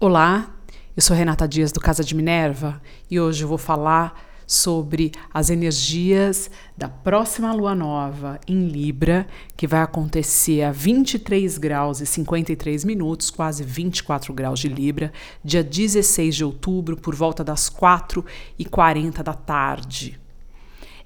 Olá, eu sou Renata Dias do Casa de Minerva e hoje eu vou falar sobre as energias da próxima lua nova em Libra, que vai acontecer a 23 graus e 53 minutos, quase 24 graus de Libra, dia 16 de outubro, por volta das 4 e 40 da tarde.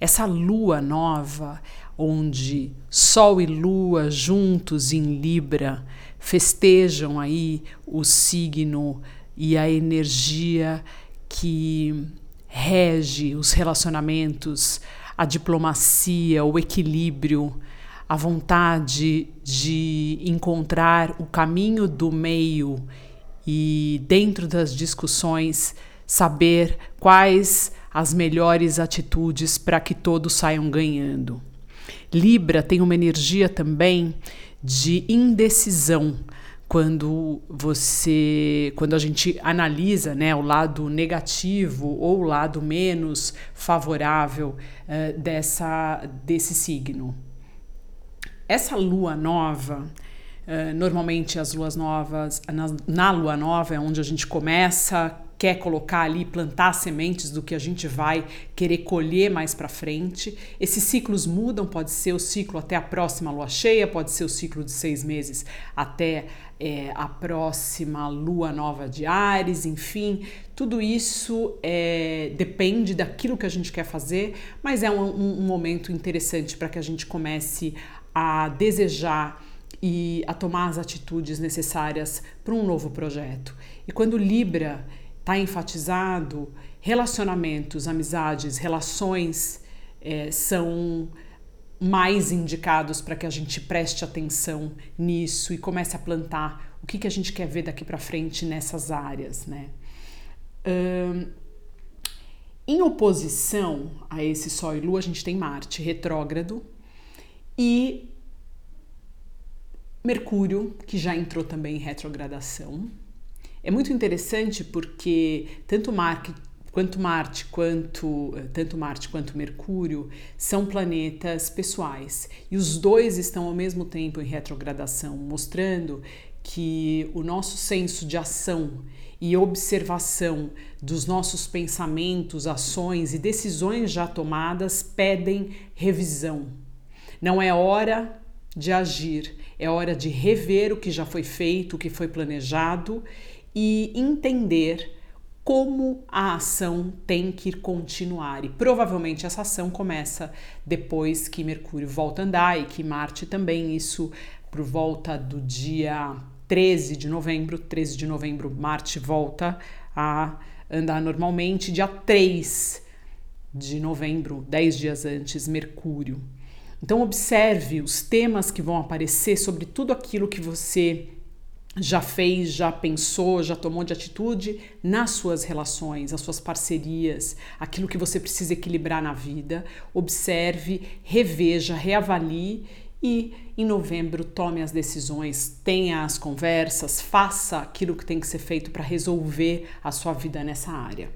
Essa lua nova, onde Sol e Lua juntos em Libra festejam aí o signo e a energia que rege os relacionamentos, a diplomacia, o equilíbrio, a vontade de encontrar o caminho do meio e, dentro das discussões, saber quais as melhores atitudes para que todos saiam ganhando. Libra tem uma energia também de indecisão. Quando você quando a gente analisa né, o lado negativo ou o lado menos favorável uh, dessa desse signo. Essa lua nova uh, normalmente as luas novas na, na lua nova é onde a gente começa quer colocar ali, plantar sementes do que a gente vai querer colher mais para frente. Esses ciclos mudam, pode ser o ciclo até a próxima lua cheia, pode ser o ciclo de seis meses até é, a próxima lua nova de Ares, enfim, tudo isso é, depende daquilo que a gente quer fazer, mas é um, um, um momento interessante para que a gente comece a desejar e a tomar as atitudes necessárias para um novo projeto. E quando Libra está enfatizado, relacionamentos, amizades, relações é, são mais indicados para que a gente preste atenção nisso e comece a plantar o que, que a gente quer ver daqui para frente nessas áreas, né? Um, em oposição a esse Sol e Lua, a gente tem Marte retrógrado e Mercúrio, que já entrou também em retrogradação. É muito interessante porque tanto Marte quanto Marte quanto tanto Marte quanto Mercúrio são planetas pessoais e os dois estão ao mesmo tempo em retrogradação, mostrando que o nosso senso de ação e observação dos nossos pensamentos, ações e decisões já tomadas pedem revisão. Não é hora de agir, é hora de rever o que já foi feito, o que foi planejado e entender como a ação tem que continuar. E provavelmente essa ação começa depois que Mercúrio volta a andar e que Marte também, isso por volta do dia 13 de novembro. 13 de novembro, Marte volta a andar normalmente. Dia 3 de novembro, 10 dias antes, Mercúrio. Então, observe os temas que vão aparecer sobre tudo aquilo que você já fez, já pensou, já tomou de atitude nas suas relações, as suas parcerias, aquilo que você precisa equilibrar na vida. Observe, reveja, reavalie e em novembro tome as decisões, tenha as conversas, faça aquilo que tem que ser feito para resolver a sua vida nessa área.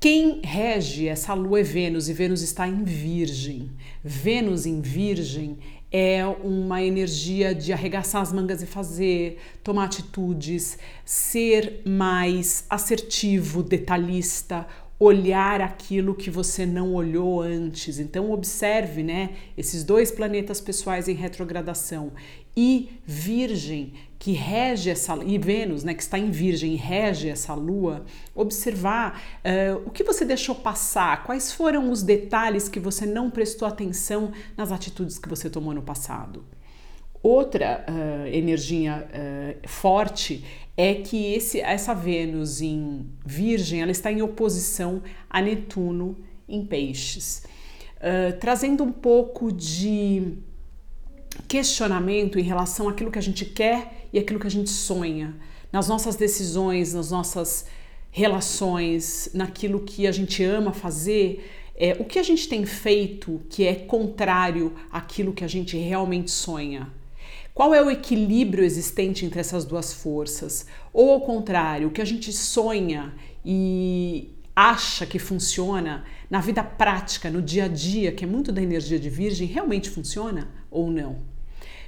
Quem rege essa lua é Vênus e Vênus está em Virgem. Vênus em Virgem é uma energia de arregaçar as mangas e fazer, tomar atitudes, ser mais assertivo, detalhista, olhar aquilo que você não olhou antes. Então observe, né, esses dois planetas pessoais em retrogradação e Virgem que rege essa e Vênus, né, que está em Virgem rege essa lua, observar uh, o que você deixou passar, quais foram os detalhes que você não prestou atenção nas atitudes que você tomou no passado. Outra uh, energia uh, forte é que esse, essa Vênus em Virgem ela está em oposição a Netuno em Peixes, trazendo um pouco de questionamento em relação àquilo que a gente quer e aquilo que a gente sonha, nas nossas decisões, nas nossas relações, naquilo que a gente ama fazer, é, o que a gente tem feito que é contrário àquilo que a gente realmente sonha. Qual é o equilíbrio existente entre essas duas forças? Ou ao contrário, o que a gente sonha e acha que funciona na vida prática, no dia a dia, que é muito da energia de Virgem, realmente funciona ou não?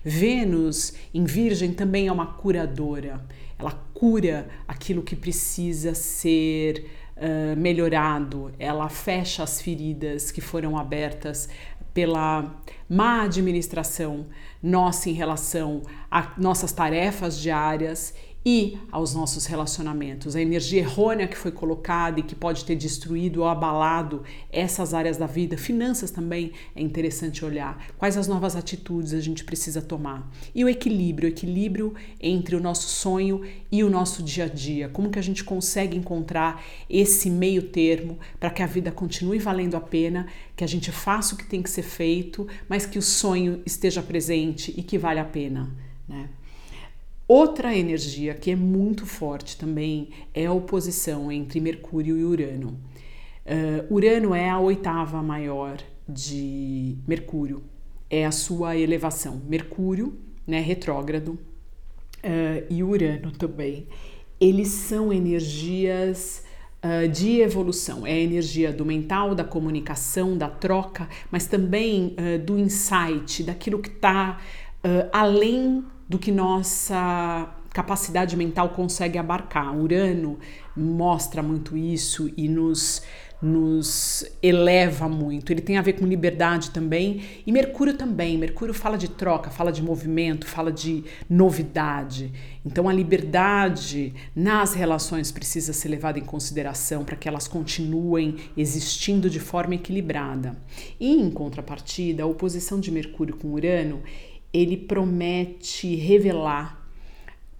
Vênus em Virgem também é uma curadora. Ela cura aquilo que precisa ser uh, melhorado, ela fecha as feridas que foram abertas pela má administração nossa em relação a nossas tarefas diárias e aos nossos relacionamentos. A energia errônea que foi colocada e que pode ter destruído ou abalado essas áreas da vida, finanças também é interessante olhar. Quais as novas atitudes a gente precisa tomar? E o equilíbrio, o equilíbrio entre o nosso sonho e o nosso dia a dia. Como que a gente consegue encontrar esse meio termo para que a vida continue valendo a pena, que a gente faça o que tem que ser feito, mas que o sonho esteja presente e que vale a pena, né? Outra energia que é muito forte também é a oposição entre Mercúrio e Urano. Uh, Urano é a oitava maior de Mercúrio, é a sua elevação. Mercúrio, né, retrógrado, uh, e Urano também. Eles são energias uh, de evolução. É a energia do mental, da comunicação, da troca, mas também do insight, daquilo que está além do que nossa capacidade mental consegue abarcar. Urano mostra muito isso e nos nos eleva muito. Ele tem a ver com liberdade também e Mercúrio também. Mercúrio fala de troca, fala de movimento, fala de novidade. Então a liberdade nas relações precisa ser levada em consideração para que elas continuem existindo de forma equilibrada. E em contrapartida, a oposição de Mercúrio com Urano ele promete revelar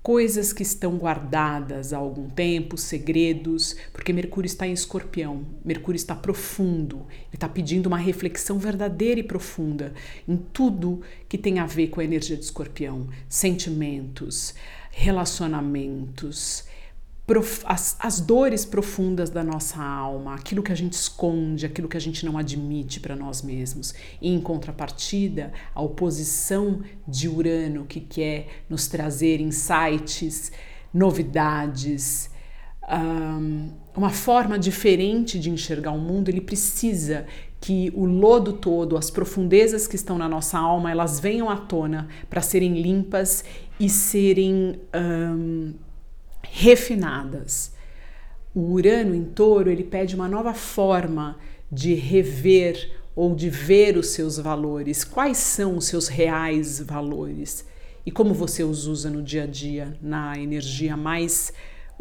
coisas que estão guardadas há algum tempo, segredos, porque Mercúrio está em escorpião, Mercúrio está profundo, ele está pedindo uma reflexão verdadeira e profunda em tudo que tem a ver com a energia de escorpião, sentimentos, relacionamentos, as, as dores profundas da nossa alma, aquilo que a gente esconde, aquilo que a gente não admite para nós mesmos. E em contrapartida, a oposição de Urano, que quer nos trazer insights, novidades, um, uma forma diferente de enxergar o mundo, ele precisa que o lodo todo, as profundezas que estão na nossa alma, elas venham à tona para serem limpas e serem. Um, refinadas. O Urano em Touro, ele pede uma nova forma de rever ou de ver os seus valores. Quais são os seus reais valores? E como você os usa no dia a dia, na energia mais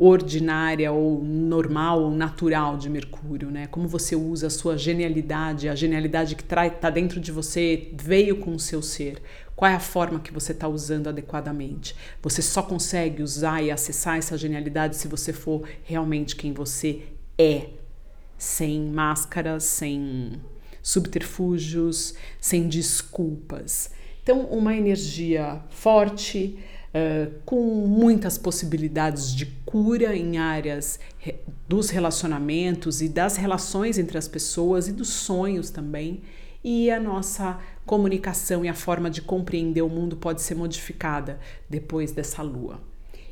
ordinária ou normal ou natural de Mercúrio, né? Como você usa a sua genialidade, a genialidade que está dentro de você, veio com o seu ser. Qual é a forma que você está usando adequadamente? Você só consegue usar e acessar essa genialidade se você for realmente quem você é, sem máscaras, sem subterfúgios, sem desculpas. Então, uma energia forte, uh, com muitas possibilidades de cura em áreas dos relacionamentos e das relações entre as pessoas e dos sonhos também. E a nossa comunicação e a forma de compreender o mundo pode ser modificada depois dessa lua.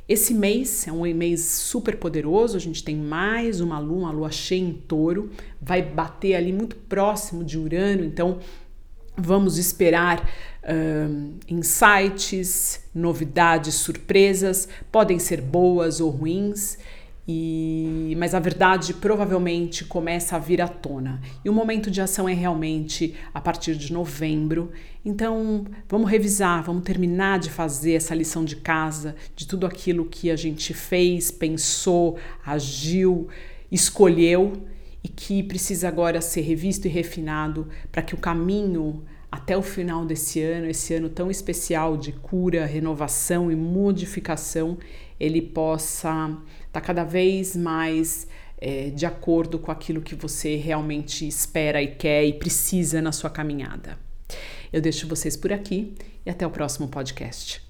Esse mês é um mês super poderoso, a gente tem mais uma lua, uma lua cheia em touro, vai bater ali muito próximo de Urano, então Vamos esperar insights, novidades, surpresas, podem ser boas ou ruins, e, mas a verdade provavelmente começa a vir à tona. E o momento de ação é realmente a partir de novembro. Então vamos revisar, vamos terminar de fazer essa lição de casa, de tudo aquilo que a gente fez, pensou, agiu, escolheu e que precisa agora ser revisto e refinado para que o caminho até o final desse ano, esse ano tão especial de cura, renovação e modificação, ele possa estar tá cada vez mais é, de acordo com aquilo que você realmente espera e quer e precisa na sua caminhada. Eu deixo vocês por aqui e até o próximo podcast.